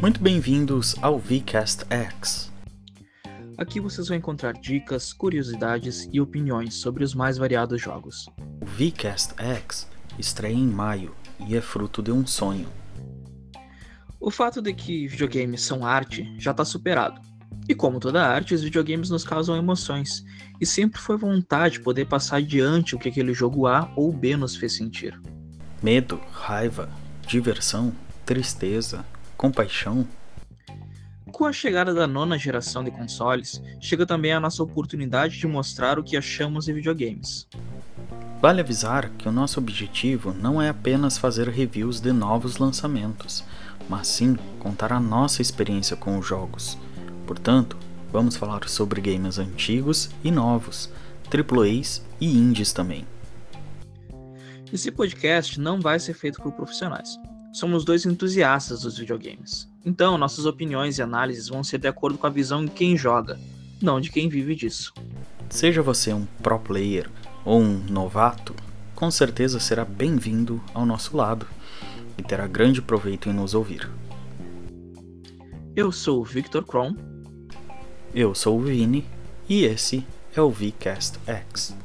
Muito bem-vindos ao VCast X. Aqui vocês vão encontrar dicas, curiosidades e opiniões sobre os mais variados jogos. O VCast X estreia em maio e é fruto de um sonho. O fato de que videogames são arte já está superado. E como toda arte, os videogames nos causam emoções, e sempre foi vontade poder passar adiante o que aquele jogo A ou B nos fez sentir. Medo, raiva, diversão, tristeza, compaixão. Com a chegada da nona geração de consoles, chega também a nossa oportunidade de mostrar o que achamos de videogames. Vale avisar que o nosso objetivo não é apenas fazer reviews de novos lançamentos, mas sim contar a nossa experiência com os jogos. Portanto, vamos falar sobre games antigos e novos, AAAs e indies também. Esse podcast não vai ser feito por profissionais. Somos dois entusiastas dos videogames. Então, nossas opiniões e análises vão ser de acordo com a visão de quem joga, não de quem vive disso. Seja você um pro player ou um novato, com certeza será bem-vindo ao nosso lado e terá grande proveito em nos ouvir. Eu sou o Victor Kron. Eu sou o Vini e esse é o VCast X.